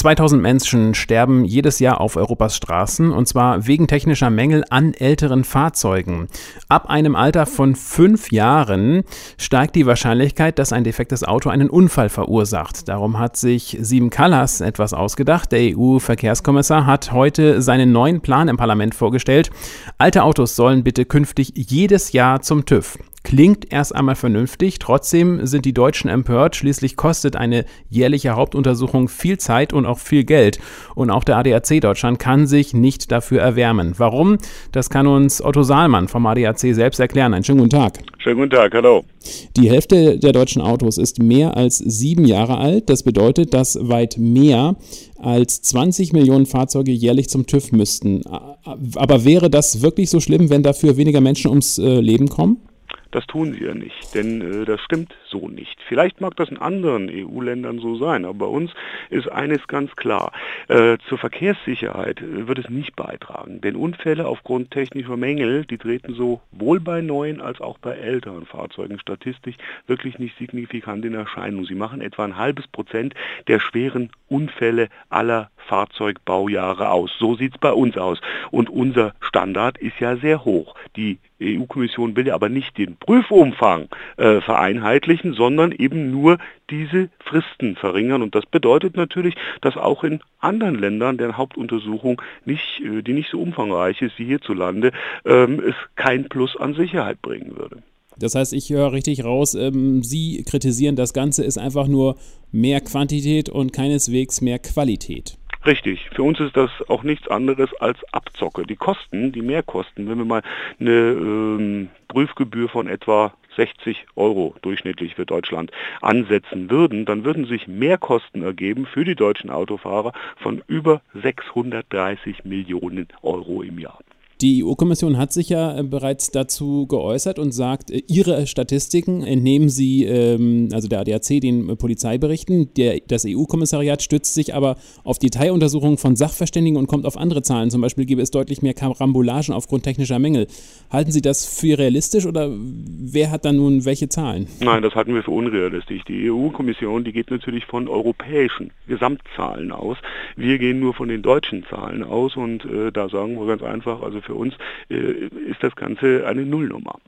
2000 Menschen sterben jedes Jahr auf Europas Straßen und zwar wegen technischer Mängel an älteren Fahrzeugen. Ab einem Alter von fünf Jahren steigt die Wahrscheinlichkeit, dass ein defektes Auto einen Unfall verursacht. Darum hat sich Sieben Kallas etwas ausgedacht. Der EU-Verkehrskommissar hat heute seinen neuen Plan im Parlament vorgestellt. Alte Autos sollen bitte künftig jedes Jahr zum TÜV. Klingt erst einmal vernünftig, trotzdem sind die Deutschen empört. Schließlich kostet eine jährliche Hauptuntersuchung viel Zeit und auch viel Geld. Und auch der ADAC Deutschland kann sich nicht dafür erwärmen. Warum? Das kann uns Otto Saalmann vom ADAC selbst erklären. Einen schönen guten Tag. Schönen guten Tag, hallo. Die Hälfte der deutschen Autos ist mehr als sieben Jahre alt. Das bedeutet, dass weit mehr als 20 Millionen Fahrzeuge jährlich zum TÜV müssten. Aber wäre das wirklich so schlimm, wenn dafür weniger Menschen ums äh, Leben kommen? Das tun sie ja nicht, denn äh, das stimmt so nicht. Vielleicht mag das in anderen EU-Ländern so sein, aber bei uns ist eines ganz klar. Äh, zur Verkehrssicherheit wird es nicht beitragen, denn Unfälle aufgrund technischer Mängel, die treten sowohl bei neuen als auch bei älteren Fahrzeugen statistisch wirklich nicht signifikant in Erscheinung. Sie machen etwa ein halbes Prozent der schweren Unfälle aller Fahrzeugbaujahre aus. So sieht es bei uns aus. Und unser Standard ist ja sehr hoch. Die EU-Kommission will ja aber nicht den Prüfumfang äh, vereinheitlichen, sondern eben nur diese Fristen verringern. Und das bedeutet natürlich, dass auch in anderen Ländern der Hauptuntersuchung, nicht, äh, die nicht so umfangreich ist wie hierzulande, ähm, es kein Plus an Sicherheit bringen würde. Das heißt, ich höre richtig raus, ähm, Sie kritisieren, das Ganze ist einfach nur mehr Quantität und keineswegs mehr Qualität. Richtig. Für uns ist das auch nichts anderes als Abzocke. Die Kosten, die Mehrkosten, wenn wir mal eine ähm, Prüfgebühr von etwa 60 Euro durchschnittlich für Deutschland ansetzen würden, dann würden sich Mehrkosten ergeben für die deutschen Autofahrer von über 630 Millionen Euro im Jahr. Die EU-Kommission hat sich ja äh, bereits dazu geäußert und sagt, äh, ihre Statistiken entnehmen sie, ähm, also der ADAC, den äh, Polizeiberichten. Der, das EU-Kommissariat stützt sich aber auf Detailuntersuchungen von Sachverständigen und kommt auf andere Zahlen. Zum Beispiel gäbe es deutlich mehr Karambolagen aufgrund technischer Mängel. Halten Sie das für realistisch oder wer hat da nun welche Zahlen? Nein, das halten wir für unrealistisch. Die EU-Kommission, die geht natürlich von europäischen Gesamtzahlen aus. Wir gehen nur von den deutschen Zahlen aus und äh, da sagen wir ganz einfach, also für uns äh, ist das Ganze eine Nullnummer.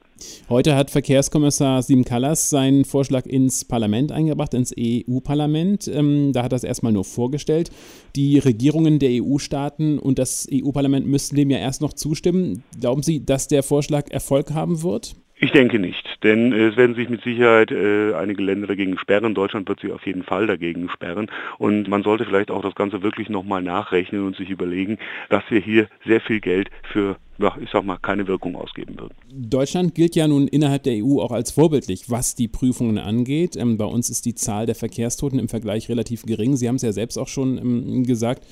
Heute hat Verkehrskommissar Sim Kallas seinen Vorschlag ins Parlament eingebracht, ins EU-Parlament. Ähm, da hat er es erstmal nur vorgestellt. Die Regierungen der EU-Staaten und das EU-Parlament müssten dem ja erst noch zustimmen. Glauben Sie, dass der Vorschlag Erfolg haben wird? Ich denke nicht, denn es werden sich mit Sicherheit äh, einige Länder dagegen sperren. Deutschland wird sich auf jeden Fall dagegen sperren. Und man sollte vielleicht auch das Ganze wirklich nochmal nachrechnen und sich überlegen, dass wir hier sehr viel Geld für ich sag mal, keine Wirkung ausgeben würden. Deutschland gilt ja nun innerhalb der EU auch als vorbildlich, was die Prüfungen angeht. Ähm, bei uns ist die Zahl der Verkehrstoten im Vergleich relativ gering. Sie haben es ja selbst auch schon ähm, gesagt.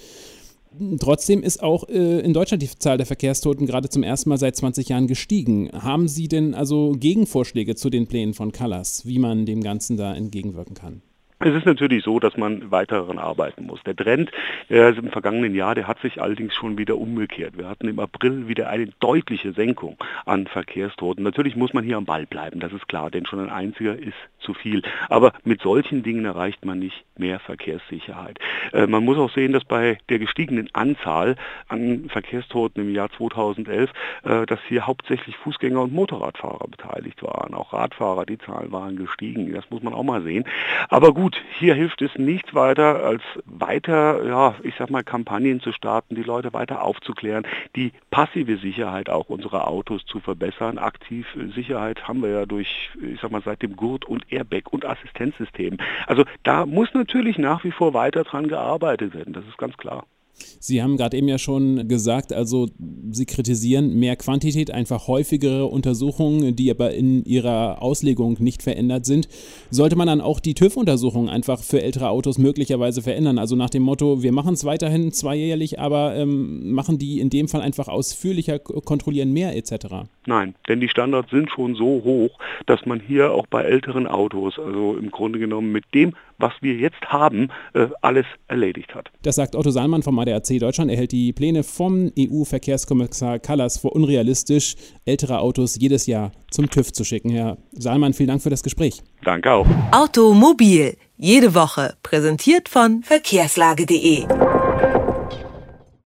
Trotzdem ist auch äh, in Deutschland die Zahl der Verkehrstoten gerade zum ersten Mal seit 20 Jahren gestiegen. Haben Sie denn also Gegenvorschläge zu den Plänen von Callas, wie man dem Ganzen da entgegenwirken kann? Es ist natürlich so, dass man weiter daran arbeiten muss. Der Trend der im vergangenen Jahr, der hat sich allerdings schon wieder umgekehrt. Wir hatten im April wieder eine deutliche Senkung an Verkehrstoten. Natürlich muss man hier am Ball bleiben, das ist klar, denn schon ein einziger ist zu viel. Aber mit solchen Dingen erreicht man nicht mehr Verkehrssicherheit. Äh, man muss auch sehen, dass bei der gestiegenen Anzahl an Verkehrstoten im Jahr 2011, äh, dass hier hauptsächlich Fußgänger und Motorradfahrer beteiligt waren. Auch Radfahrer, die Zahlen waren gestiegen. Das muss man auch mal sehen. Aber gut, hier hilft es nichts weiter, als weiter, ja, ich sag mal, Kampagnen zu starten, die Leute weiter aufzuklären, die passive Sicherheit auch unserer Autos zu verbessern. Aktiv Sicherheit haben wir ja durch, ich sag mal, seit dem Gurt und Airbag und Assistenzsystem. Also da muss natürlich nach wie vor weiter dran gearbeitet werden, das ist ganz klar. Sie haben gerade eben ja schon gesagt, also Sie kritisieren mehr Quantität, einfach häufigere Untersuchungen, die aber in ihrer Auslegung nicht verändert sind. Sollte man dann auch die TÜV-Untersuchungen einfach für ältere Autos möglicherweise verändern? Also nach dem Motto, wir machen es weiterhin zweijährlich, aber ähm, machen die in dem Fall einfach ausführlicher, kontrollieren mehr etc. Nein, denn die Standards sind schon so hoch, dass man hier auch bei älteren Autos, also im Grunde genommen mit dem, was wir jetzt haben, äh, alles erledigt hat. Das sagt Otto Salmann vom ADAC Deutschland. Er hält die Pläne vom EU-Verkehrskommissar Kallas für unrealistisch, ältere Autos jedes Jahr zum TÜV zu schicken. Herr Salmann, vielen Dank für das Gespräch. Danke auch. Automobil, jede Woche, präsentiert von verkehrslage.de.